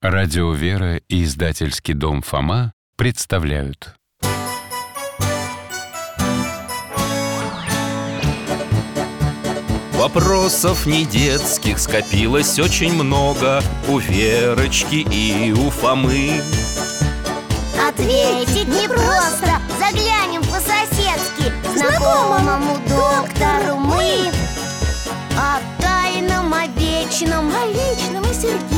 Радио «Вера» и издательский дом «Фома» представляют. Вопросов не детских скопилось очень много У Верочки и у Фомы. Ответить непросто. Заглянем по-соседски Знакомому доктору мы. О тайном, о вечном О личном и сердечном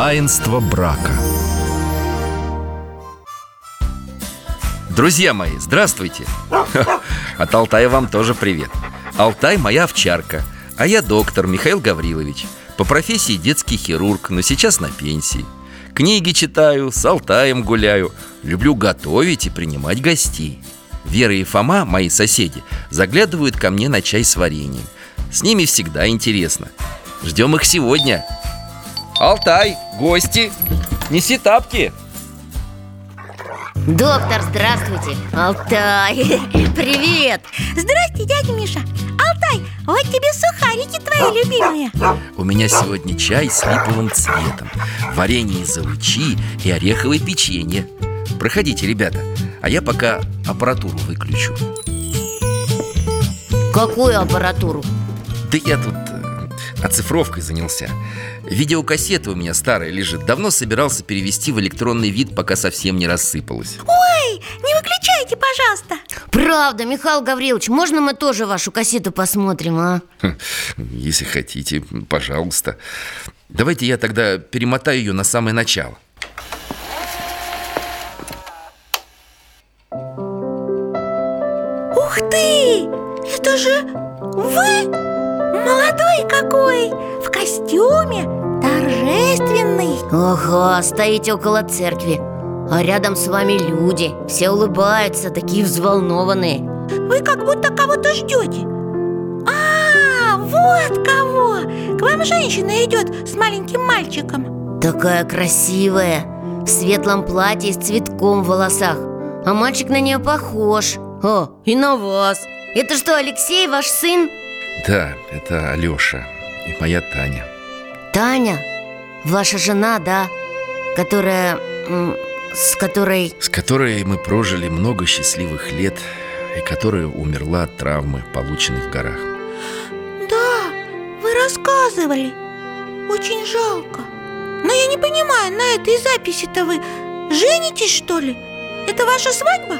Таинство брака. Друзья мои, здравствуйте! От Алтая вам тоже привет. Алтай моя овчарка, а я доктор Михаил Гаврилович. По профессии детский хирург, но сейчас на пенсии. Книги читаю, с Алтаем гуляю. Люблю готовить и принимать гостей. Вера и Фома, мои соседи, заглядывают ко мне на чай с вареньем. С ними всегда интересно. Ждем их сегодня Алтай, гости, неси тапки. Доктор, здравствуйте. Алтай, привет. Здрасте, дядя Миша. Алтай, вот тебе сухарики твои любимые. У меня сегодня чай с липовым цветом. Варенье из алычи и ореховое печенье. Проходите, ребята А я пока аппаратуру выключу. Какую аппаратуру? Да я тут оцифровкой занялся Видеокассета у меня старая лежит Давно собирался перевести в электронный вид, пока совсем не рассыпалась Ой, не выключайте, пожалуйста Правда, Михаил Гаврилович, можно мы тоже вашу кассету посмотрим, а? Хм, Если хотите, пожалуйста Давайте я тогда перемотаю ее на самое начало Ух ты! Это же вы? Молодой какой! В костюме Торжественный Ага, стоите около церкви А рядом с вами люди Все улыбаются, такие взволнованные Вы как будто кого-то ждете А, вот кого! К вам женщина идет с маленьким мальчиком Такая красивая В светлом платье с цветком в волосах А мальчик на нее похож О, и на вас Это что, Алексей, ваш сын? Да, это Алеша и моя Таня Таня, ваша жена, да? Которая... С которой... С которой мы прожили много счастливых лет И которая умерла от травмы, полученной в горах Да, вы рассказывали Очень жалко Но я не понимаю, на этой записи-то вы женитесь, что ли? Это ваша свадьба?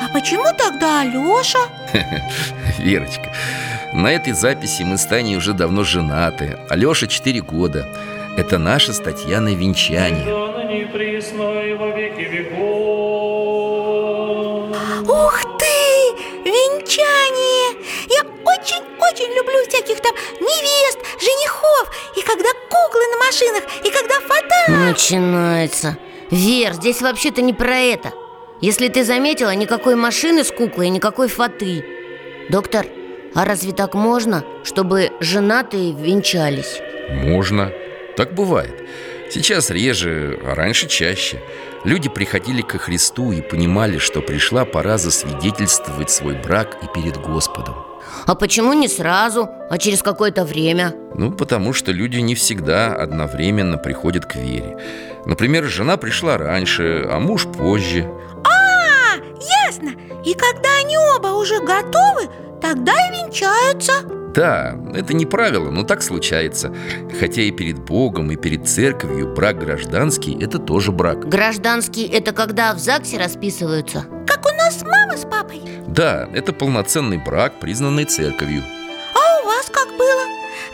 А почему тогда Алеша? Верочка, на этой записи мы с Таней уже давно женаты. Алеша 4 года. Это наше с Татьяной венчание. Ух ты! Венчание! Я очень-очень люблю всяких там невест, женихов. И когда куклы на машинах, и когда фото... Начинается. Вер, здесь вообще-то не про это. Если ты заметила, никакой машины с куклой и никакой фаты. Доктор, а разве так можно, чтобы женатые венчались? Можно, так бывает Сейчас реже, а раньше чаще Люди приходили ко Христу и понимали, что пришла пора засвидетельствовать свой брак и перед Господом А почему не сразу, а через какое-то время? Ну, потому что люди не всегда одновременно приходят к вере Например, жена пришла раньше, а муж позже А, ясно! И когда они оба уже готовы, тогда и венчаются. Да, это не правило, но так случается. Хотя и перед Богом, и перед церковью брак гражданский – это тоже брак. Гражданский – это когда в ЗАГСе расписываются. Как у нас мама с папой. Да, это полноценный брак, признанный церковью. А у вас как было?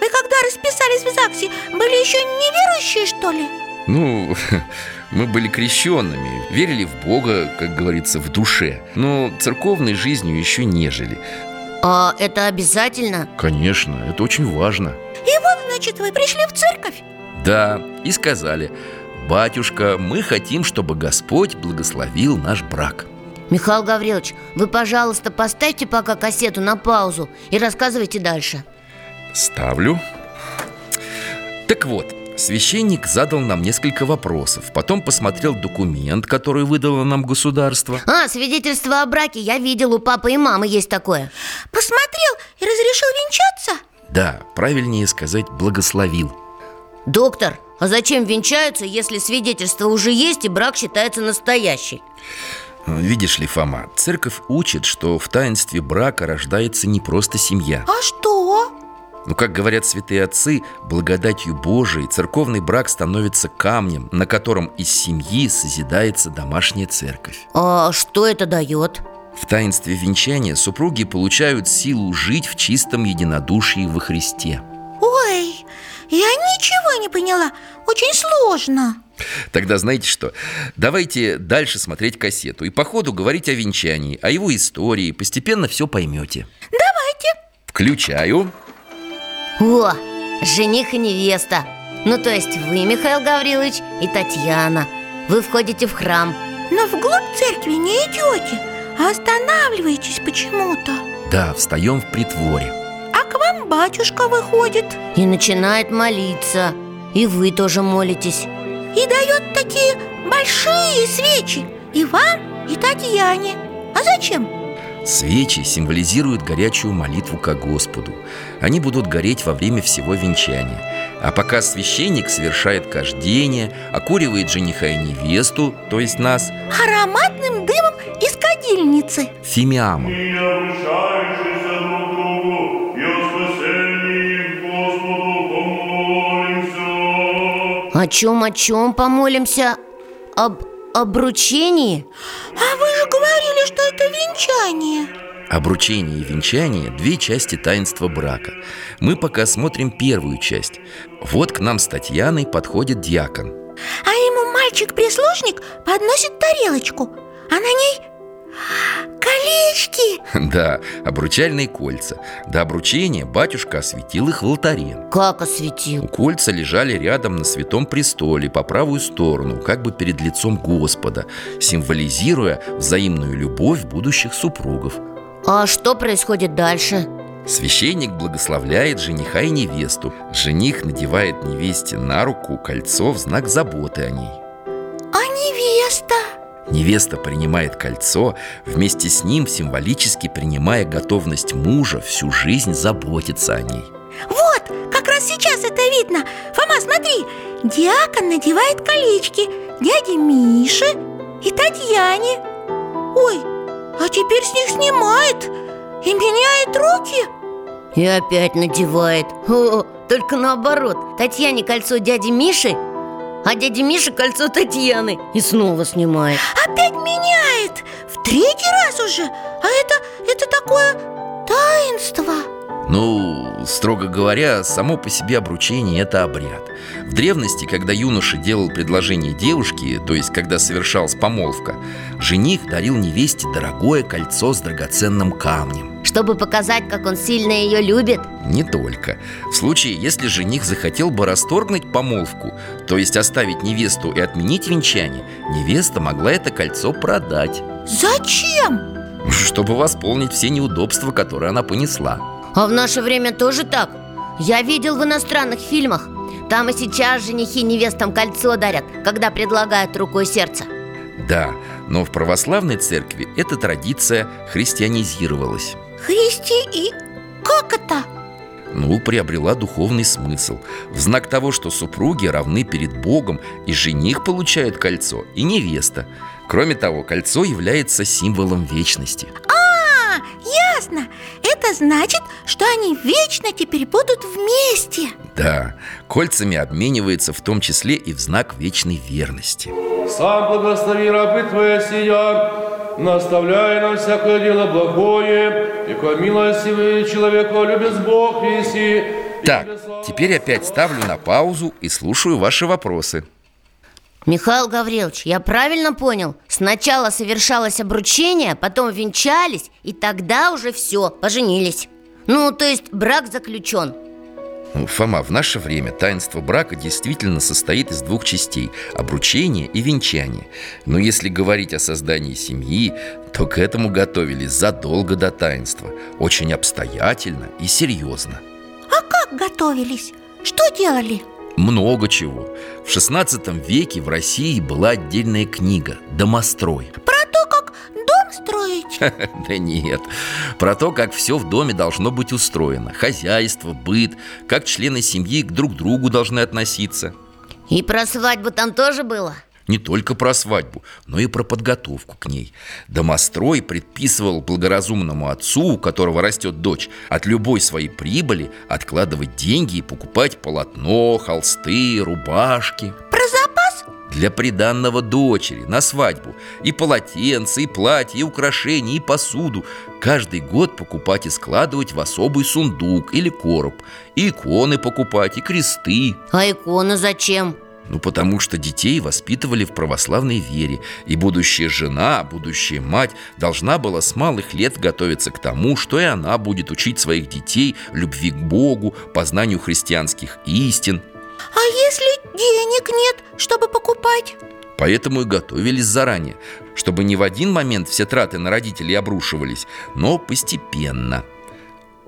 Вы когда расписались в ЗАГСе, были еще неверующие, что ли? Ну, мы были крещенными, верили в Бога, как говорится, в душе. Но церковной жизнью еще не жили А это обязательно? Конечно, это очень важно. И вот, значит, вы пришли в церковь. Да, и сказали батюшка, мы хотим, чтобы Господь благословил наш брак Михаил Гаврилович, вы, пожалуйста, поставьте пока кассету на паузу и рассказывайте дальше. Ставлю. Так вот, священник задал нам несколько вопросов Потом посмотрел документ, который выдало нам государство А, свидетельство о браке я видел, у папы и мамы есть такое Посмотрел и разрешил венчаться? Да, правильнее сказать, благословил Доктор, а зачем венчаются, если свидетельство уже есть и брак считается настоящий? Видишь ли, Фома, церковь учит, что в таинстве брака рождается не просто семья А что? Но, как говорят святые отцы, благодатью Божией церковный брак становится камнем, на котором из семьи созидается домашняя церковь. А что это дает? В таинстве венчания супруги получают силу жить в чистом единодушии во Христе. Ой, я ничего не поняла. Очень сложно. Тогда знаете что? Давайте дальше смотреть кассету И по ходу говорить о венчании, о его истории. Постепенно все поймете Давайте. Включаю О, жених и невеста. Ну, то есть вы, Михаил Гаврилович, и Татьяна. Вы входите в храм. Но вглубь церкви не идете А останавливаетесь почему-то. Да, встаем в притворе. А к вам батюшка выходит. И начинает молиться. И вы тоже молитесь. И дает такие большие свечи И вам, и Татьяне. А зачем? Свечи символизируют горячую молитву ко Господу Они будут гореть во время всего венчания А пока священник совершает кождение Окуривает жениха и невесту, то есть нас, Ароматным дымом из кадильницы фимиамом. О чем, о чем помолимся? Об обручении? А вы же говорили, что это венчание Обручение и венчание – две части таинства брака. Мы пока смотрим первую часть. Вот к нам с Татьяной подходит диакон. А ему мальчик-прислужник подносит тарелочку. А на ней колечки. Да, обручальные кольца. До обручения батюшка осветил их в алтаре. Как осветил? У кольца лежали рядом на святом престоле по правую сторону, как бы перед лицом Господа, символизируя взаимную любовь будущих супругов. А что происходит дальше? Священник благословляет жениха и невесту. Жених надевает невесте на руку кольцо в знак заботы о ней. А невеста? Невеста принимает кольцо, вместе с ним символически принимая готовность мужа всю жизнь заботиться о ней. Вот, как раз сейчас это видно Фома, смотри Диакон надевает колечки Дяде Мише и Татьяне Ой, а теперь с них снимает И меняет руки. И опять надевает. О, Только наоборот. Татьяне кольцо дяди Миши А дяде Мише кольцо Татьяны. И снова снимает. Опять меняет. В третий раз уже. А это, это такое таинство. Ну, строго говоря, само по себе обручение – это обряд. В древности, когда юноша делал предложение девушке, то есть когда совершалась помолвка Жених дарил невесте дорогое кольцо с драгоценным камнем. Чтобы показать, как он сильно ее любит? Не только. В случае, если жених захотел бы расторгнуть помолвку То есть оставить невесту и отменить венчание Невеста могла это кольцо продать. Зачем? Чтобы восполнить все неудобства, которые она понесла А в наше время тоже так? Я видел в иностранных фильмах. Там и сейчас женихи невестам кольцо дарят Когда предлагают руку и сердце Да, но в православной церкви эта традиция христианизировалась. Христи и... Как это? Ну, приобрела духовный смысл. В знак того, что супруги равны перед Богом И жених получает кольцо, и невеста. Кроме того, кольцо является символом вечности. А, ясно Это значит, что они вечно теперь будут вместе. Да, кольцами обменивается в том числе и в знак вечной верности. Сам благослови рабы Твоя сия, наставляй на всякое дело благое, и ко милостивый человеку любец Бог веси. Так, теперь опять ставлю на паузу и слушаю ваши вопросы Михаил Гаврилович, я правильно понял? Сначала совершалось обручение, потом венчались И тогда уже все, поженились Ну, то есть брак заключен Ну, Фома, в наше время таинство брака действительно состоит из двух частей – обручения и венчания. Но если говорить о создании семьи, то к этому готовились задолго до таинства, очень обстоятельно и серьезно. А как готовились? Что делали? Много чего. В 16 веке в России была отдельная книга «Домострой». Про то, как дом строить? Да нет, про то, как все в доме должно быть устроено Хозяйство, быт, как члены семьи к друг другу должны относиться И про свадьбу там тоже было? Не только про свадьбу, но и про подготовку к ней Домострой предписывал благоразумному отцу, у которого растет дочь От любой своей прибыли откладывать деньги и покупать полотно, холсты, рубашки Про запас? для приданного дочери на свадьбу И полотенца, и платья, и украшения, и посуду Каждый год покупать и складывать в особый сундук или короб И иконы покупать, и кресты А иконы зачем? Ну, потому что детей воспитывали в православной вере И будущая жена, будущая мать Должна была с малых лет готовиться к тому Что и она будет учить своих детей любви к Богу Познанию христианских истин А если денег нет, чтобы покупать? Поэтому и готовились заранее Чтобы не в один момент все траты на родителей обрушивались Но постепенно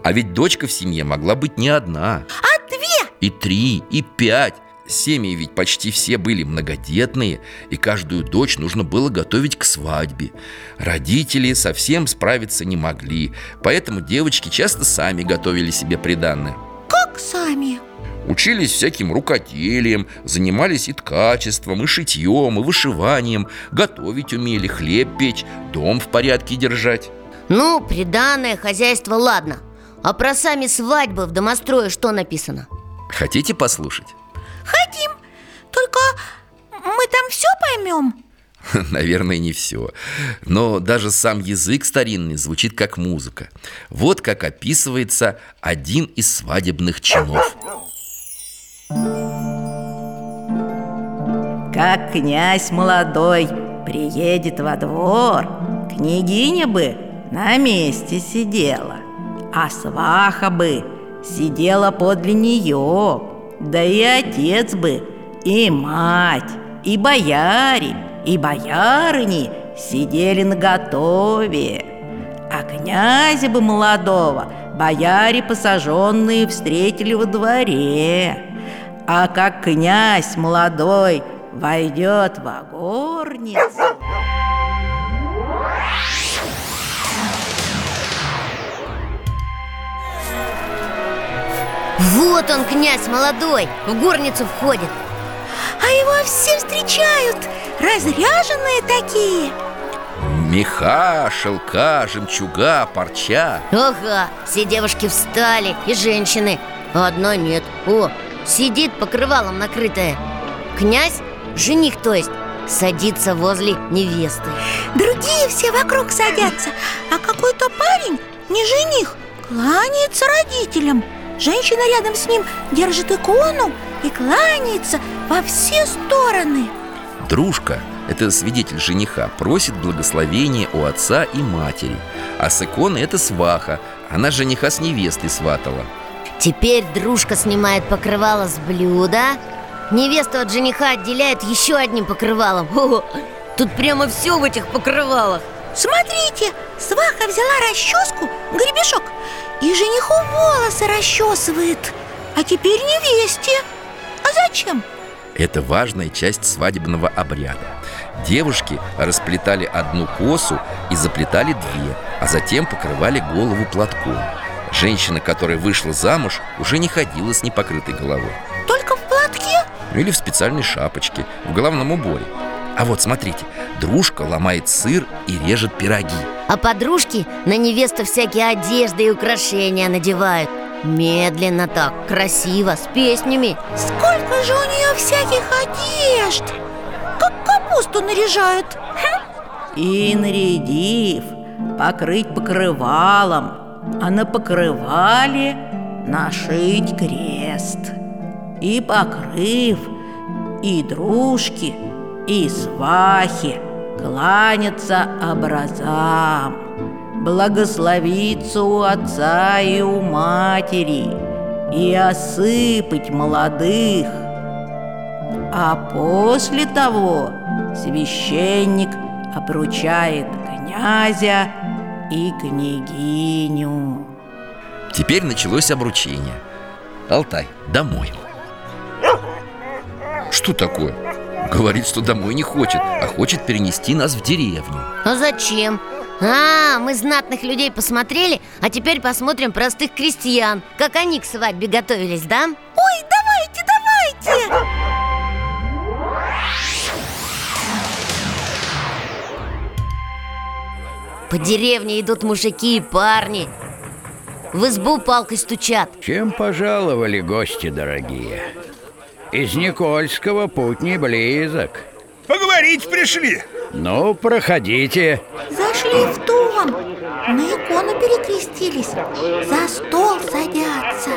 А ведь дочка в семье могла быть не одна А две? И три, и пять Семьи ведь почти все были многодетные И каждую дочь нужно было готовить к свадьбе Родители совсем справиться не могли Поэтому девочки часто сами готовили себе приданное Как сами? Учились всяким рукоделием, занимались и ткачеством, и шитьем, и вышиванием Готовить умели, хлеб печь, дом в порядке держать Ну, приданное хозяйство, ладно А про сами свадьбы в домострое что написано? Хотите послушать? Хотим Только мы там все поймем? Наверное, не все Но даже сам язык старинный звучит как музыка. Вот как описывается один из свадебных чинов. Как князь молодой приедет во двор Княгиня бы на месте сидела А сваха бы сидела подле нее Да и отец бы, и мать, и бояре, и боярыни Сидели наготове. А князя бы молодого бояре посаженные встретили во дворе. А как князь молодой войдет в горницу Вот он, князь молодой, в горницу входит. А его все встречают Разряженные такие. Меха, шелка, жемчуга, парча. Ага, все девушки встали и женщины. А одна нет. О, сидит покрывалом накрытая. Князь, жених то есть, садится возле невесты. Другие все вокруг садятся А какой-то парень, не жених, кланяется родителям Женщина рядом с ним держит икону и кланяется во все стороны. Дружка, это свидетель жениха, просит благословения у отца и матери. А с иконы это сваха, она жениха с невестой сватала. Теперь дружка снимает покрывало с блюда. Невесту от жениха отделяет еще одним покрывалом. О, Тут прямо все в этих покрывалах Смотрите, сваха взяла расческу, гребешок И жениху волосы расчесывает. А теперь невесте. А зачем? Это важная часть свадебного обряда. Девушки расплетали одну косу и заплетали две А затем покрывали голову платком. Женщина, которая вышла замуж, уже не ходила с непокрытой головой. Только в платке? Или в специальной шапочке, в головном уборе. А вот смотрите, дружка ломает сыр и режет пироги. А подружки на невесту всякие одежды и украшения надевают. Медленно так, красиво, с песнями. Сколько же у нее всяких одежд! Как капусту наряжают. И нарядив, покрыть покрывалом А на покрывале нашить крест. И покрыв, и дружки, и свахи Кланяться образам Благословиться у отца и у матери и осыпать молодых. А после того священник обручает князя и княгиню. Теперь началось обручение Алтай, домой Что такое? Говорит, что домой не хочет, а хочет перенести нас в деревню А зачем? А, мы знатных людей посмотрели, а теперь посмотрим простых крестьян Как они к свадьбе готовились, да? Ой, давайте, давайте! По деревне идут мужики и парни В избу палкой стучат Чем пожаловали гости дорогие? Из Никольского путь не близок. Поговорить пришли. Ну, проходите. Зашли в дом. На икону перекрестились. За стол садятся.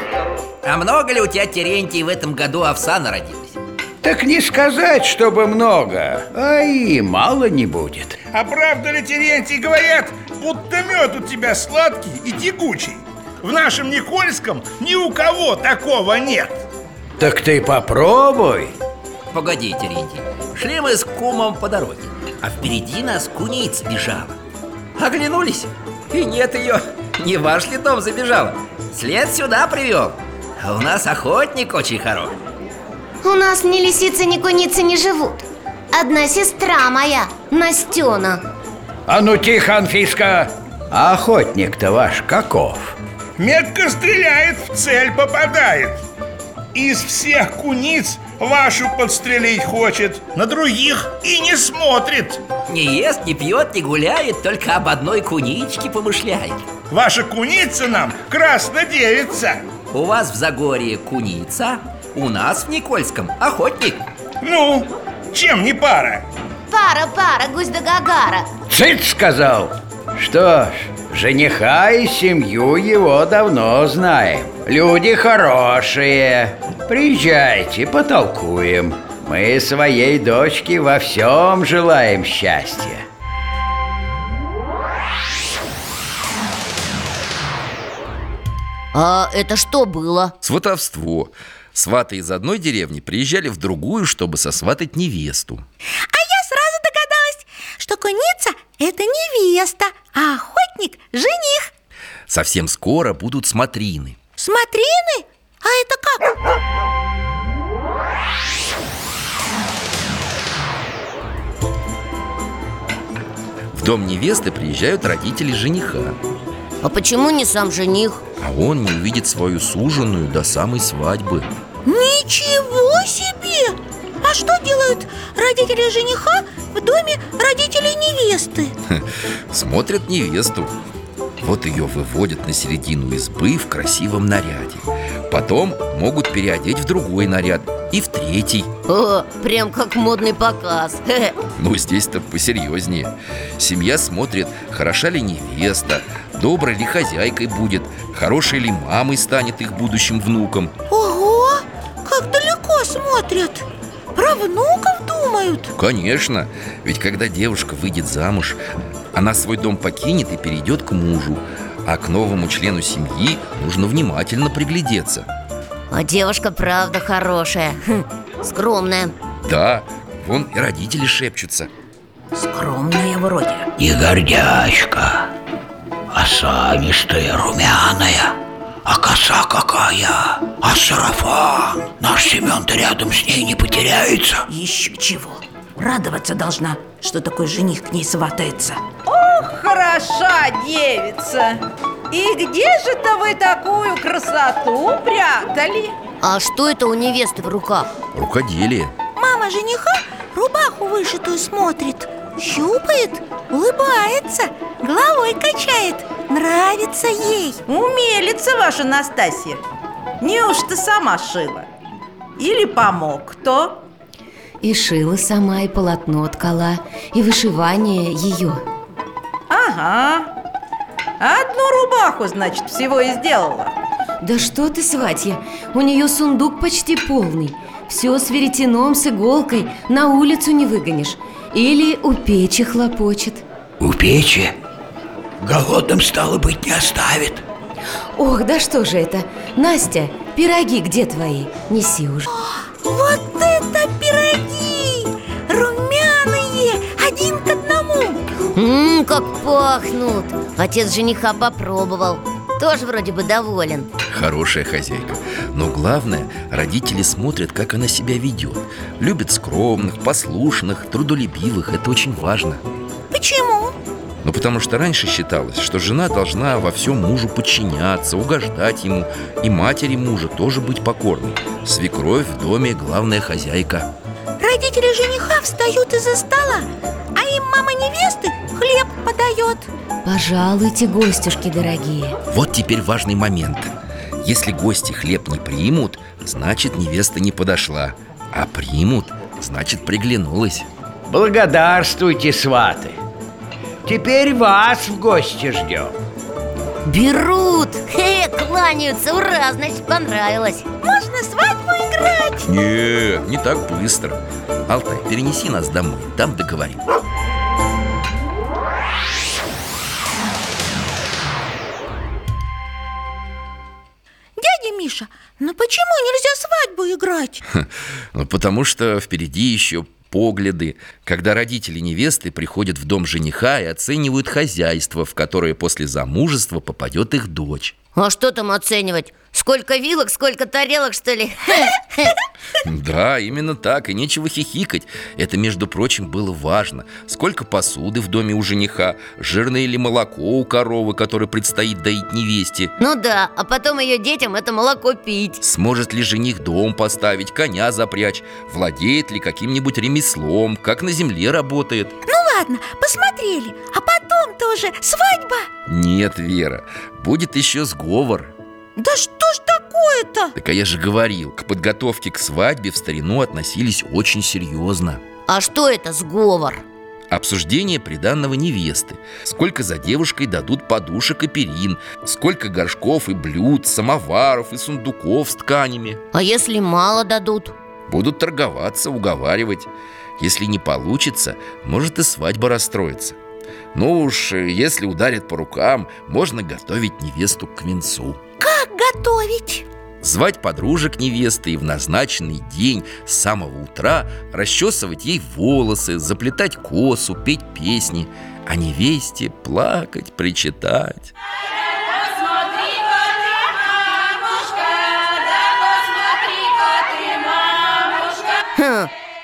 А много ли у тебя, Терентий, в этом году овса народилось? Так не сказать, чтобы много А и мало не будет. А правда ли, Терентий, говорят, будто мед у тебя сладкий и тягучий? В нашем Никольском ни у кого такого нет Так ты попробуй. Погоди, Терентий Шли мы с кумом по дороге А впереди нас куница бежала. Оглянулись И нет ее Не ваш ли дом забежала След сюда привел А у нас охотник очень хороший У нас ни лисицы, ни куницы не живут. Одна сестра моя, Настена А ну тихо, Анфиска. А охотник-то ваш каков? Метко стреляет, в цель попадает Из всех куниц вашу подстрелить хочет На других и не смотрит. Не ест, не пьет, не гуляет Только об одной куничке помышляет. Ваша куница нам краснодевица. У вас в Загорье куница У нас в Никольском охотник. Ну, чем не пара? Пара, пара, гусь да гагара. Цыц сказал. Что ж, жениха и семью его давно знаем. Люди хорошие. Приезжайте, потолкуем. Мы своей дочке во всем желаем счастья. А это что было? Сватовство. Сваты из одной деревни приезжали в другую, чтобы сосватать невесту. А я сразу догадалась, что куница – это невеста, а охотник – жених Совсем скоро будут смотрины Смотрины? А это как? В дом невесты приезжают родители жениха А почему не сам жених? А он не увидит свою суженую до самой свадьбы Ничего себе! А что делают родители жениха в доме родителей невесты? Смотрят невесту Вот ее выводят на середину избы в красивом наряде Потом могут переодеть в другой наряд И в третий О, прям как модный показ. Но здесь-то посерьезнее Семья смотрит, хороша ли невеста Доброй ли хозяйкой будет Хорошей ли мамой станет их будущим внуком Ого! Как далеко смотрят! Про внуков думают? Конечно, ведь когда девушка выйдет замуж Она свой дом покинет и перейдет к мужу. А к новому члену семьи нужно внимательно приглядеться. А девушка правда хорошая. Хм, Скромная. Да, вон и родители шепчутся. Скромная вроде. Не гордячка. Осанистая, румяная А коса какая? А сарафан? Наш Семен-то рядом с ней не потеряется. Еще чего? Радоваться должна, что такой жених к ней сватается. Хороша девица! И где же-то вы такую красоту прятали? А что это у невесты в руках? Рукоделие. Мама жениха рубаху вышитую смотрит Щупает, улыбается, головой качает. Нравится ей. Умелица ваша Настасья. Неужто сама шила? Или помог кто? И шила сама, и полотно ткала, и вышивание ее Ага. Одну рубаху, значит, всего и сделала. Да что ты, сватья, у нее сундук почти полный. Все с веретеном, с иголкой, на улицу не выгонишь Или у печи хлопочет. У печи? Голодным, стало быть, не оставит. Ох, да что же это? Настя, пироги где твои? Неси уже. Вот это пироги! Румяные, один к одному! Ммм, как пахнут! Отец жениха попробовал Тоже вроде бы доволен. Хорошая хозяйка. Но главное, родители смотрят, как она себя ведет. Любят скромных, послушных, трудолюбивых. Это очень важно. Почему? Ну, потому что раньше считалось, что жена должна во всем мужу подчиняться, угождать ему. И матери мужа тоже быть покорной. Свекровь в доме главная хозяйка. Родители жениха встают из-за стола А им мама невесты хлеб подает. Пожалуйте, гостюшки дорогие. Вот теперь важный момент. Если гости хлеб не примут, значит невеста не подошла. А примут, значит приглянулась. Благодарствуйте, сваты. Теперь вас в гости ждем. Берут! Хе, кланяются, ура, значит понравилось. Можно свадьбу играть? Нет, не так быстро. Алтай, перенеси нас домой, там договорим свадьбу играть? Ну, потому что впереди еще погляды Когда родители невесты приходят в дом жениха и оценивают хозяйство В которое после замужества попадет их дочь А что там оценивать? Сколько вилок, сколько тарелок, что ли? Да, именно так, и нечего хихикать. Это, между прочим, было важно. Сколько посуды в доме у жениха? Жирное ли молоко у коровы, которое предстоит доить невесте? Ну да, а потом ее детям это молоко пить. Сможет ли жених дом поставить, коня запрячь? Владеет ли каким-нибудь ремеслом? Как на земле работает? Ну ладно, посмотрели А потом тоже свадьба Нет, Вера, будет еще сговор Да что ж такое-то? Так а я же говорил, к подготовке к свадьбе в старину относились очень серьезно А что это сговор? Обсуждение приданного невесты Сколько за девушкой дадут подушек и перин Сколько горшков и блюд, самоваров и сундуков с тканями А если мало дадут? Будут торговаться, уговаривать Если не получится, может и свадьба расстроится Ну уж, э, если ударят по рукам, можно готовить невесту к венцу Как готовить? Звать подружек невесты и в назначенный день с самого утра расчесывать ей волосы, заплетать косу, петь песни, а невесте плакать, причитать.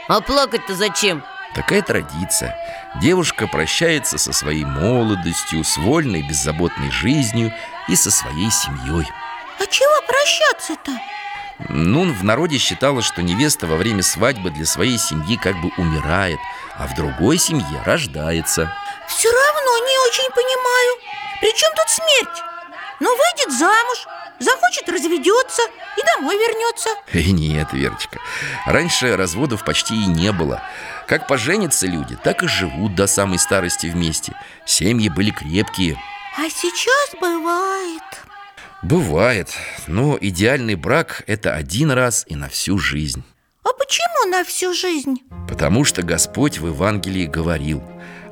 А плакать-то зачем? Такая традиция. Девушка прощается со своей молодостью, с вольной, беззаботной жизнью и со своей семьей. А чего прощаться-то? Ну, в народе считалось, что невеста во время свадьбы для своей семьи как бы умирает, а в другой семье рождается. Все равно не очень понимаю При чем тут смерть? Ну, выйдет замуж, захочет разведется и домой вернется. И нет, Верочка, раньше разводов почти и не было. Как поженятся люди, так и живут до самой старости вместе. Семьи были крепкие. А сейчас бывает. Бывает, но идеальный брак – это один раз и на всю жизнь. А почему на всю жизнь? Потому что Господь в Евангелии говорил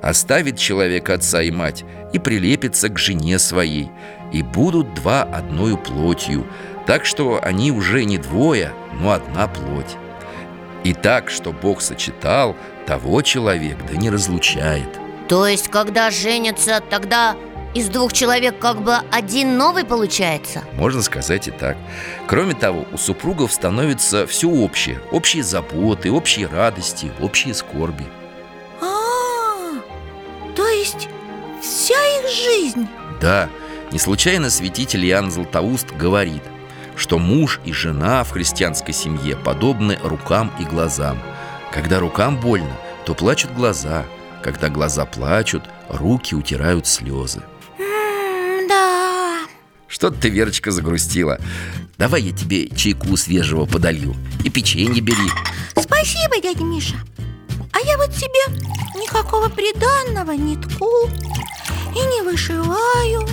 Оставит человек отца и мать и прилепится к жене своей И будут два одною плотью. Так что они уже не двое, но одна плоть. И так, что Бог сочетал, того человек да не разлучает. То есть, когда женятся, тогда из двух человек как бы один новый получается? Можно сказать и так. Кроме того, у супругов становится все общее. Общие заботы, общие радости, общие скорби. А, то есть вся их жизнь? Да, не случайно святитель Иоанн Златоуст говорит Что муж и жена в христианской семье подобны рукам и глазам. Когда рукам больно, то плачут глаза. Когда глаза плачут, руки утирают слезы. Что-то ты, Верочка, загрустила? Давай я тебе чайку свежего подолью И печенье бери. Спасибо, дядя Миша. А я вот себе никакого приданного не тку И не вышиваю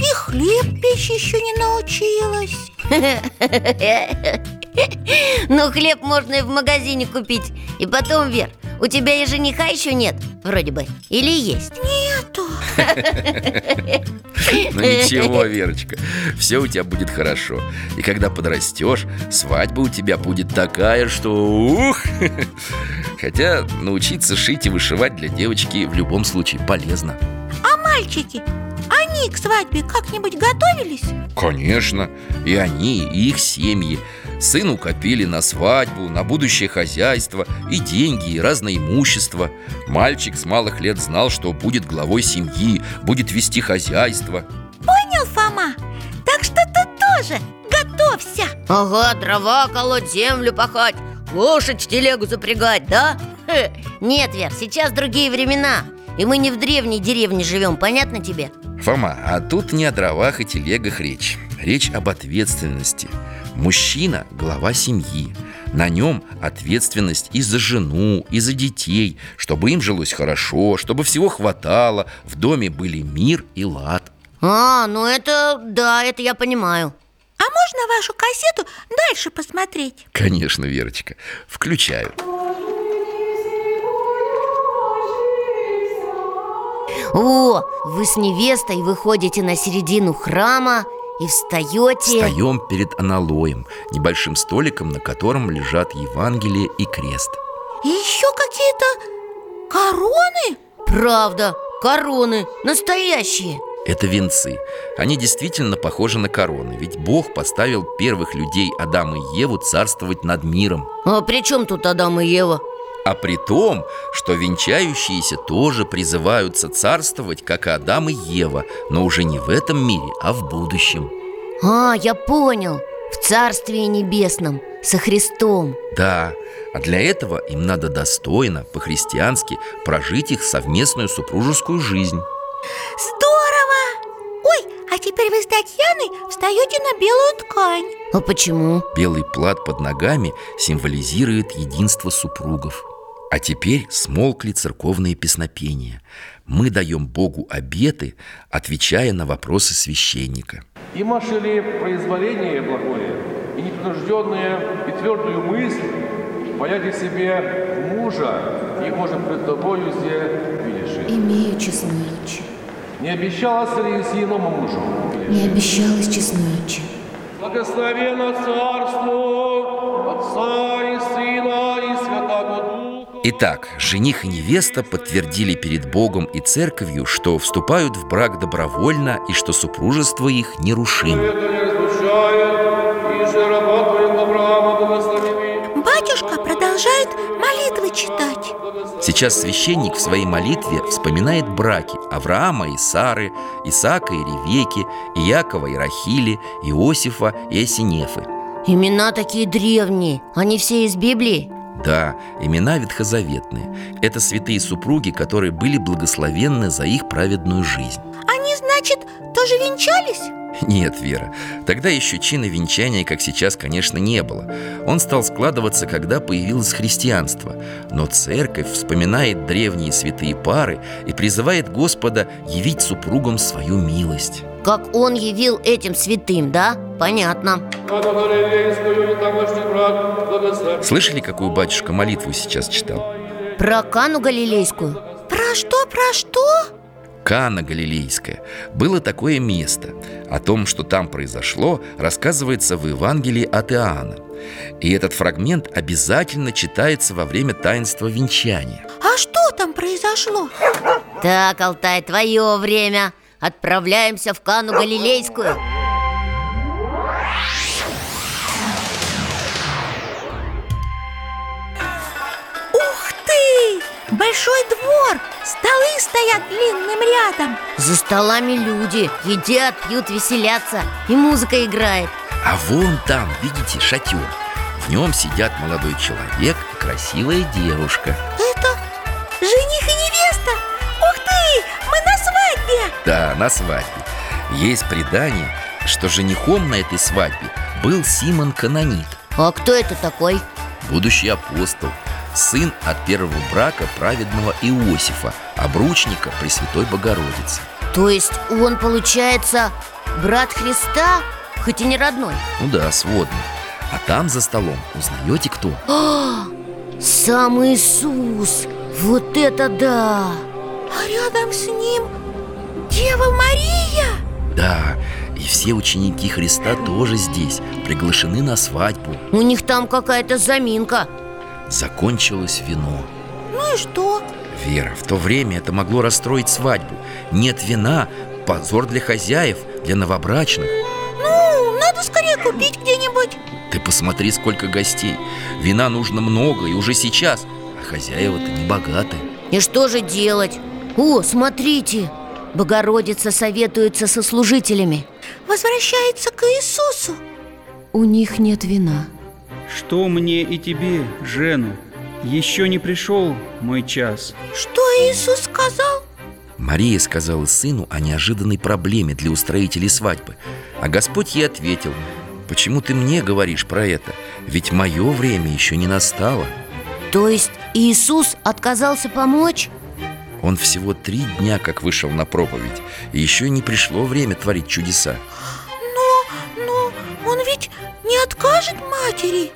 И хлеб печь еще не научилась. Ну, хлеб можно и в магазине купить И потом, Вер, у тебя и жениха еще нет, вроде бы Или есть? Нету. Ну ничего, Верочка, все у тебя будет хорошо. И когда подрастешь, свадьба у тебя будет такая, что ух! Хотя научиться шить и вышивать для девочки в любом случае полезно. А мальчики, они к свадьбе как-нибудь готовились? Конечно, и они, и их семьи Сыну копили на свадьбу, на будущее хозяйство И деньги, и разное имущество Мальчик с малых лет знал, что будет главой семьи Будет вести хозяйство Понял, Фома? Так что ты тоже готовься Ага, дрова колоть, землю пахать Лошадь в телегу запрягать, да? Хе. Нет, Вер, сейчас другие времена И мы не в древней деревне живем, понятно тебе? Фома, а тут не о дровах и телегах речь. Речь об ответственности. Мужчина – глава семьи. На нем ответственность и за жену, и за детей Чтобы им жилось хорошо, чтобы всего хватало. В доме были мир и лад. А, ну это, да, это я понимаю. А можно вашу кассету дальше посмотреть? Конечно, Верочка, включаю О, вы с невестой выходите на середину храма и встаете Встаем перед аналоем Небольшим столиком, на котором лежат Евангелие и крест. И еще какие-то короны? Правда, короны, настоящие. Это венцы. Они действительно похожи на короны Ведь Бог поставил первых людей Адама и Еву царствовать над миром. А при чем тут Адам и Ева? А при том, что венчающиеся тоже призываются царствовать, как и Адам и Ева Но уже не в этом мире, а в будущем. А, я понял. В Царстве Небесном, со Христом. Да, а для этого им надо достойно, по-христиански, прожить их совместную супружескую жизнь. Здорово! Ой, а теперь вы с Татьяной встаете на белую ткань. А почему? Белый плат под ногами символизирует единство супругов А теперь смолкли церковные песнопения Мы даем Богу обеты, отвечая на вопросы священника Имаши ли произволение благое и непринужденное и твердую мысль, понятие себе мужа, и может пред тобою зе видишь. Имею честную речь. Не обещалась ли с иному мужу? Не обещалась честную речь. Благословенно царство Отца Итак, жених и невеста подтвердили перед Богом и церковью, что вступают в брак добровольно и что супружество их нерушимо. Батюшка продолжает молитвы читать. Сейчас священник в своей молитве вспоминает браки Авраама и Сары, Исаака и Ревеки, Иакова и Рахили, Иосифа и Осинефы Имена такие древние, они все из Библии Да, имена ветхозаветные. Это святые супруги, которые были благословенны за их праведную жизнь. Они, значит, тоже венчались? Нет, Вера, тогда еще чина венчания, как сейчас, конечно, не было. Он стал складываться, когда появилось христианство. Но церковь вспоминает древние святые пары И призывает Господа явить супругам свою милость Как он явил этим святым, да? Понятно. Слышали, какую батюшка молитву сейчас читал? Про Кану Галилейскую Про что, про что? Кана Галилейская Было такое место О том, что там произошло, рассказывается в Евангелии от Иоанна И этот фрагмент обязательно читается во время таинства венчания А что там произошло? Так, Алтай, твое время Отправляемся в Кану Галилейскую. Ух ты! Большой двор! Столы стоят длинным рядом. За столами люди. Едят, пьют, веселятся. И музыка играет. А вон там, видите, шатер. В нем сидят молодой человек и красивая девушка. Это жених и невеста? Да, на свадьбе Есть предание, что женихом на этой свадьбе был Симон Канонит А кто это такой? Будущий апостол Сын от первого брака праведного Иосифа Обручника Пресвятой Богородицы То есть он, получается, брат Христа, хоть и не родной Ну да, сводный А там за столом узнаете кто? Сам Иисус! Вот это да! А рядом с ним Дева Мария! Да, и все ученики Христа тоже здесь Приглашены на свадьбу. У них там какая-то заминка. Закончилось вино. Ну и что? Вера, в то время это могло расстроить свадьбу. Нет вина, позор для хозяев, для новобрачных. Ну, надо скорее купить где-нибудь. Ты посмотри, сколько гостей. Вина нужно много и уже сейчас. А хозяева-то не богатые И что же делать? О, смотрите! Богородица советуется со служителями Возвращается к Иисусу У них нет вина Что мне и тебе, Жену? Еще не пришел мой час Что Иисус сказал? Мария сказала сыну о неожиданной проблеме для устроителей свадьбы А Господь ей ответил Почему ты мне говоришь про это? Ведь мое время еще не настало То есть Иисус отказался помочь? Он всего три дня как вышел на проповедь И еще не пришло время творить чудеса. Но, но он ведь не откажет матери.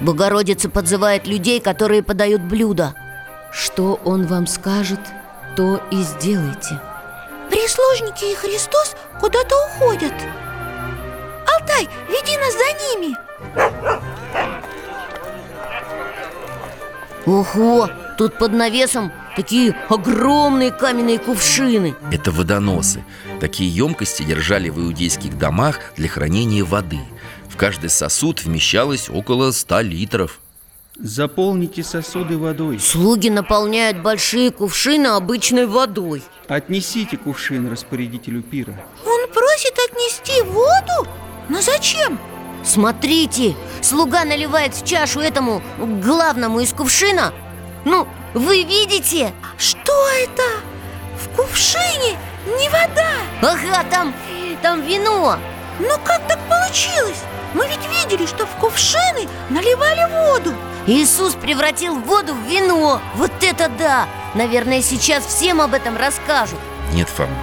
Богородица подзывает людей, которые подают блюда. Что он вам скажет, то и сделайте. Прислужники и Христос куда-то уходят. Алтай, веди нас за ними. Ого, тут под навесом такие огромные каменные кувшины. Это водоносы. Такие емкости держали в иудейских домах для хранения воды. В каждый сосуд вмещалось около 100 литров. Заполните сосуды водой. Слуги наполняют большие кувшины обычной водой. Отнесите кувшин распорядителю пира. Он просит отнести воду? Но зачем? Смотрите, слуга наливает в чашу этому главному из кувшина Ну, вы видите? Что это? В кувшине? Не вода! Ага, там, там вино. Но как так получилось? Мы ведь видели, что в кувшины наливали воду. Иисус превратил воду в вино. Вот это да! Наверное, сейчас всем об этом расскажут. Нет, Фома,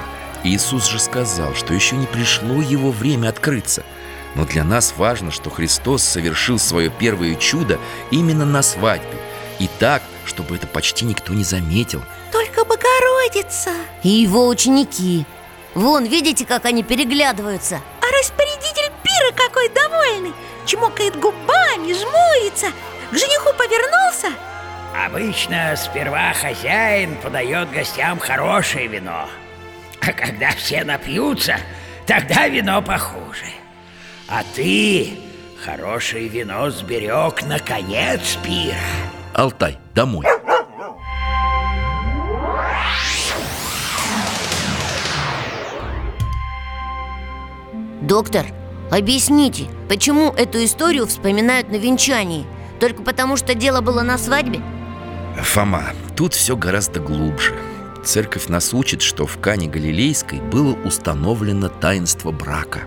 Иисус же сказал, что еще не пришло его время открыться. Но для нас важно, что Христос совершил свое первое чудо именно на свадьбе. И так, чтобы это почти никто не заметил. Только Богородица. И его ученики. Вон, видите, как они переглядываются? А распорядитель пира какой довольный. Чмокает губами, жмурится. К жениху повернулся. Обычно сперва хозяин подает гостям хорошее вино. А когда все напьются, тогда вино похуже. А ты хорошее вино сберег на конец пира Алтай, домой Доктор, объясните, почему эту историю вспоминают на венчании? Только потому, что дело было на свадьбе? Фома, тут все гораздо глубже Церковь нас учит, что в Кане Галилейской было установлено таинство брака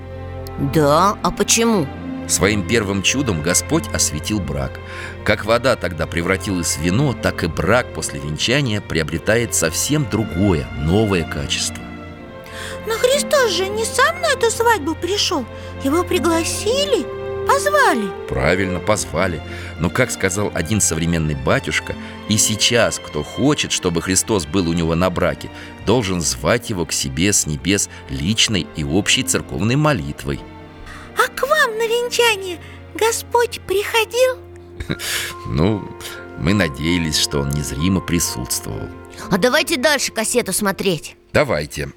Да, а почему? Своим первым чудом Господь осветил брак. Как вода тогда превратилась в вино, так и брак после венчания приобретает совсем другое, новое качество. Но Христос же не сам на эту свадьбу пришел. Его пригласили, позвали. Правильно, позвали. Но, как сказал один современный батюшка И сейчас, кто хочет, чтобы Христос был у него на браке Должен звать его к себе с небес личной и общей церковной молитвой А к вам на венчание. Господь приходил? Ну, мы надеялись, что он незримо присутствовал. А давайте дальше кассету смотреть. Давайте.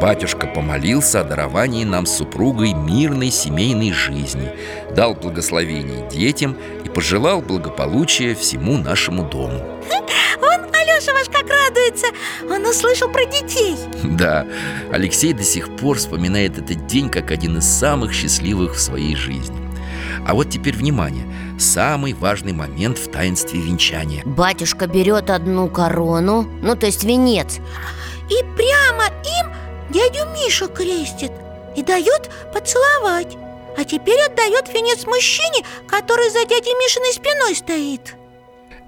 Батюшка помолился о даровании нам с супругой мирной семейной жизни Дал благословение детям и пожелал благополучия всему нашему дому Алеша ваш как радуется. Он услышал про детей. Да, Алексей до сих пор вспоминает этот день как один из самых счастливых в своей жизни. А вот теперь внимание. Самый важный момент в таинстве венчания. Батюшка берет одну корону, ну то есть венец. И прямо им дядю Мишу крестит И дает поцеловать. А теперь отдает венец мужчине, который за дядей Мишиной спиной стоит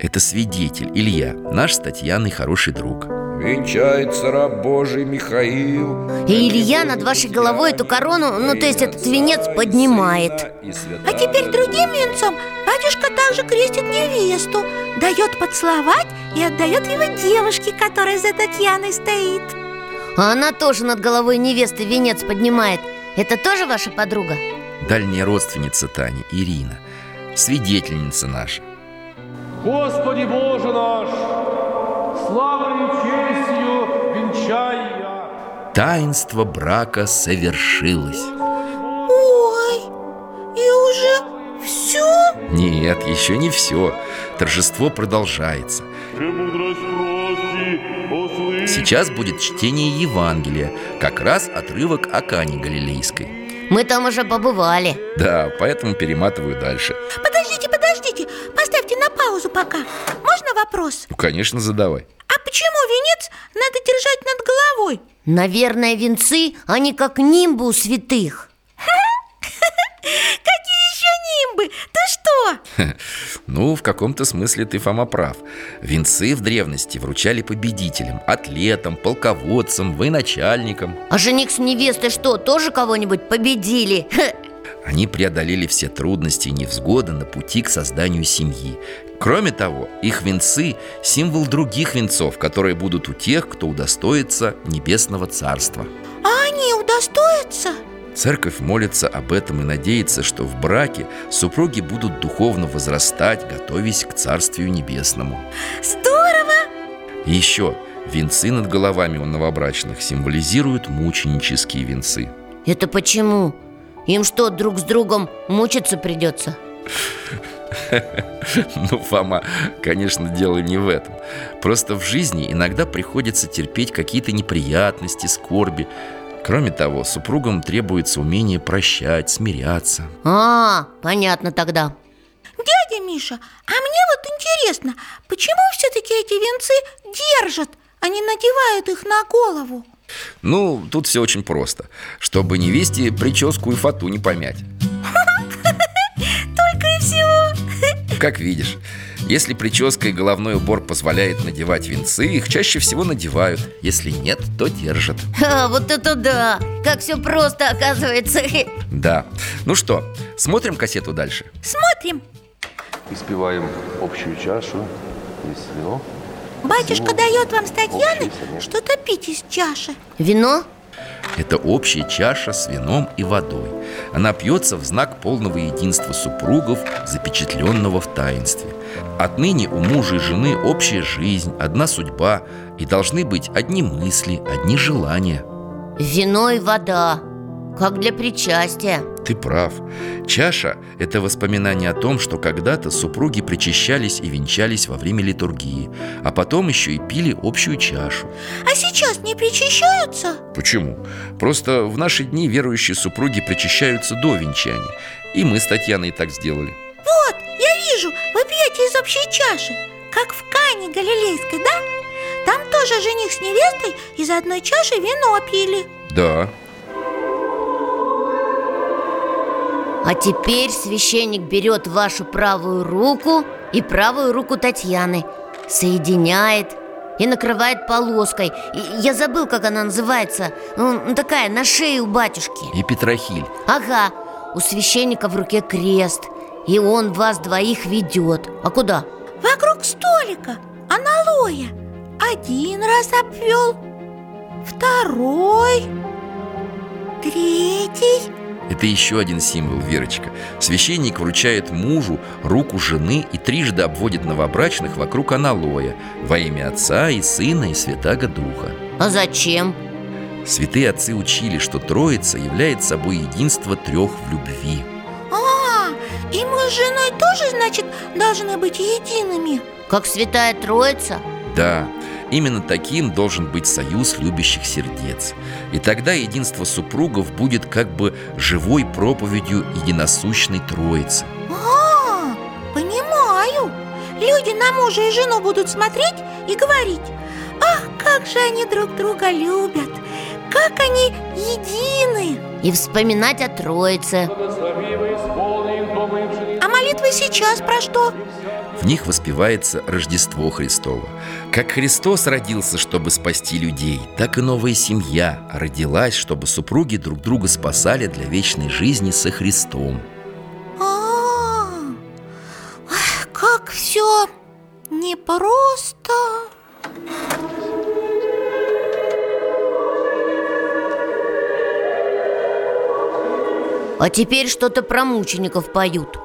Это свидетель Илья, наш с Татьяной хороший друг. Венчается раб Божий Михаил. И Илья над вашей головой эту корону, ну то есть этот венец поднимает. А теперь другим венцом батюшка также крестит невесту Дает поцеловать и отдает его девушке, которая за Татьяной стоит. А она тоже над головой невесты венец поднимает. Это тоже ваша подруга? Дальняя родственница Тани, Ирина Свидетельница наша Господи Боже наш, славою и честью венчай я. Таинство брака совершилось. Ой, и уже все? Нет, еще не все Торжество продолжается. Сейчас будет чтение Евангелия Как раз отрывок о Кане Галилейской. Мы там уже побывали. Да, поэтому перематываю дальше пока Можно вопрос? Ну, конечно, задавай А почему венец надо держать над головой? Наверное, венцы, они как нимбы у святых Какие еще нимбы? Ты что? Ну, в каком-то смысле ты, Фома, прав Венцы в древности вручали победителям Атлетам, полководцам, военачальникам А жених с невестой что, тоже кого-нибудь победили? Они преодолели все трудности и невзгоды на пути к созданию семьи Кроме того, их венцы – символ других венцов, которые будут у тех, кто удостоится небесного царства А они удостоятся? Церковь молится об этом и надеется, что в браке супруги будут духовно возрастать, готовясь к Царствию Небесному Здорово! И еще, венцы над головами у новобрачных символизируют мученические венцы Это почему? Им что, друг с другом мучиться придется? Ну, Фома, конечно, дело не в этом Просто в жизни иногда приходится терпеть какие-то неприятности, скорби Кроме того, супругам требуется умение прощать, смиряться А, понятно тогда Дядя Миша, а мне вот интересно, почему все-таки эти венцы держат, а не надевают их на голову? Ну, тут все очень просто. Чтобы невесте прическу и фату не помять. Только и всего. Как видишь, если прическа и головной убор позволяет надевать венцы, их чаще всего надевают. Если нет, то держат. А, Вот это да! Как все просто оказывается. Да, ну что, смотрим кассету дальше? Смотрим. Испеваем общую чашу, есть вино. Батюшка дает вам с Татьяной что-то пить из чаши. Вино? Это общая чаша с вином и водой. Она пьется в знак полного единства супругов, запечатленного в таинстве. Отныне у мужа и жены общая жизнь, одна судьба И должны быть одни мысли, одни желания. Вино и вода Как для причастия. Ты прав. Чаша – это воспоминание о том, что когда-то супруги причащались и венчались во время литургии А потом еще и пили общую чашу. А сейчас не причащаются? Почему? Просто в наши дни верующие супруги причащаются до венчания. И мы с Татьяной так сделали. Вот, я вижу, вы пьете из общей чаши Как в Кане Галилейской, да? Там тоже жених с невестой из одной чаши вино пили. Да, А теперь священник берет вашу правую руку и правую руку Татьяны Соединяет и накрывает полоской. И Я забыл, как она называется. Ну, Такая, на шее у батюшки. И Петрохиль. Ага, у священника в руке крест И он вас двоих ведет. А куда? Вокруг столика аналоя. Один раз обвел Второй Третий Это еще один символ, Верочка Священник вручает мужу руку жены и трижды обводит новобрачных вокруг аналоя Во имя Отца и Сына и Святаго Духа А зачем? Святые отцы учили, что Троица является собой единство трех в любви А, и мы с женой тоже, значит, должны быть едиными Как святая троица? Да, именно таким должен быть союз любящих сердец. И тогда единство супругов будет как бы живой проповедью единосущной Троицы. А, понимаю. Люди на мужа и жену будут смотреть и говорить Ах, как же они друг друга любят! Как они едины! И вспоминать о троице. А молитвы сейчас про что? В них воспевается Рождество Христово. Как Христос родился, чтобы спасти людей, так и новая семья родилась, чтобы супруги друг друга спасали для вечной жизни со Христом. А, как все непросто. А теперь что-то про мучеников поют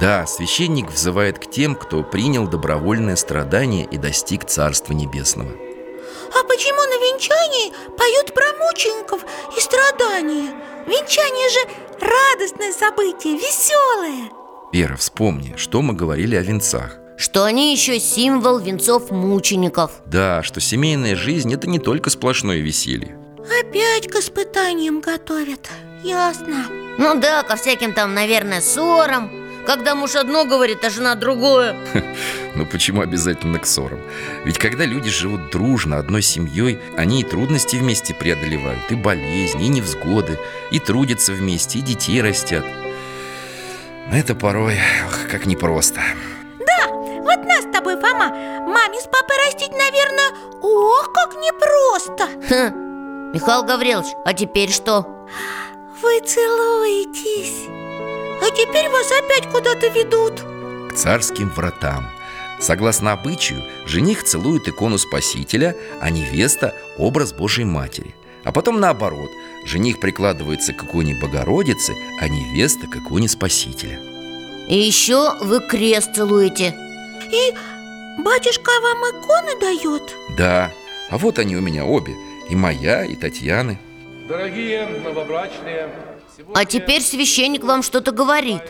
Да, священник взывает к тем, кто принял добровольное страдание и достиг Царства Небесного. А почему на венчании поют про мучеников и страдания? Венчание же радостное событие, веселое. Вера, вспомни, что мы говорили о венцах. Что они еще символ венцов мучеников. Да, что семейная жизнь – это не только сплошное веселье. Опять к испытаниям готовят, ясно. Ну да, ко всяким там, наверное, ссорам Когда муж одно говорит, а жена другое Ну почему обязательно к ссорам? Ведь когда люди живут дружно, одной семьей Они и трудности вместе преодолевают И болезни, и невзгоды И трудятся вместе, и детей растят Но это порой, ох, как непросто Да, вот нас с тобой, Фома Маме с папой растить, наверное, ох, как непросто Ха. Михаил Гаврилович, а теперь что? Вы целуетесь А теперь вас опять куда-то ведут. К царским вратам. Согласно обычаю, жених целует икону Спасителя, а невеста – образ Божьей Матери. А потом наоборот, жених прикладывается к иконе Богородицы, а невеста к иконе Спасителя. И еще вы крест целуете. И батюшка вам иконы дает? Да, а вот они у меня обе. И моя, и Татьяны. Дорогие новобрачные, А теперь священник вам что-то говорит.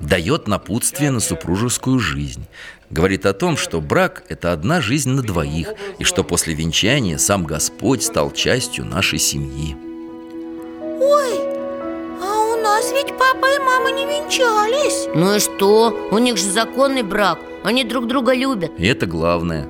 Дает напутствие на супружескую жизнь. Говорит о том, что брак – это одна жизнь на двоих И что после венчания сам Господь стал частью нашей семьи. Ой, а у нас ведь папа и мама не венчались. Ну и что? У них же законный брак. Они друг друга любят. И это главное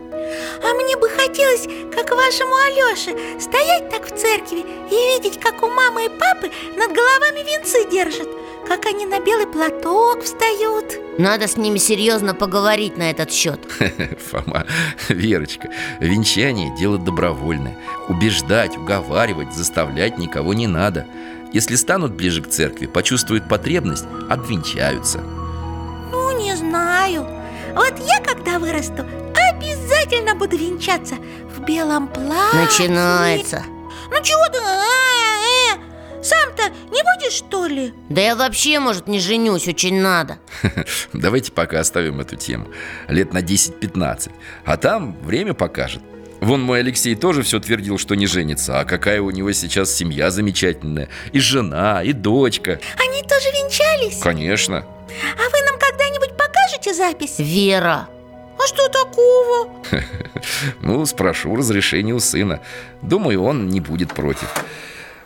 А мне бы хотелось, как вашему Алёше Стоять так в церкви и видеть, как у мамы и папы над головами венцы держат Как они на белый платок встают. Надо с ними серьезно поговорить на этот счет. Фома, Верочка, венчание – дело добровольное. Убеждать, уговаривать, заставлять никого не надо. Если станут ближе к церкви, почувствуют потребность, обвенчаются. Ну, не знаю. Вот я, когда вырасту, обязательно буду венчаться В белом платье. Начинается. Ну чего ты? А, э, Сам-то не будешь, что ли? Да я вообще, может, не женюсь, очень надо. Давайте пока оставим эту тему. Лет на 10-15 А там время покажет. Вон мой Алексей тоже все твердил, что не женится. А какая у него сейчас семья замечательная. И жена, и дочка. Они тоже венчались? Конечно. А вы нам когда-нибудь покажете запись? Вера А что такого? Ну, спрошу разрешения у сына Думаю, он не будет против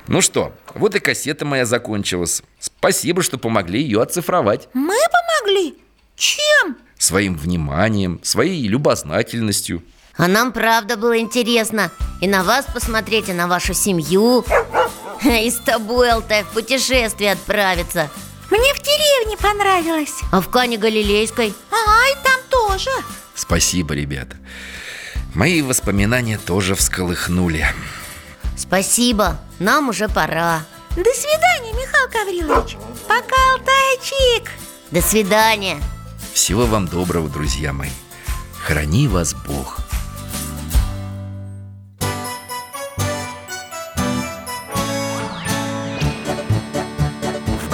Ну что, вот и кассета моя закончилась Спасибо, что помогли ее оцифровать Мы помогли? Чем? Своим вниманием, своей любознательностью А нам правда было интересно И на вас посмотреть, и на вашу семью И с тобой, Алтай, в путешествие отправиться Мне в деревне понравилось А в Кане Галилейской? А, и там тоже Спасибо, ребята. Мои воспоминания тоже всколыхнули. Спасибо, нам уже пора. До свидания, Михаил Гаврилович. Пока, Алтайчик. До свидания. Всего вам доброго, друзья мои. Храни вас Бог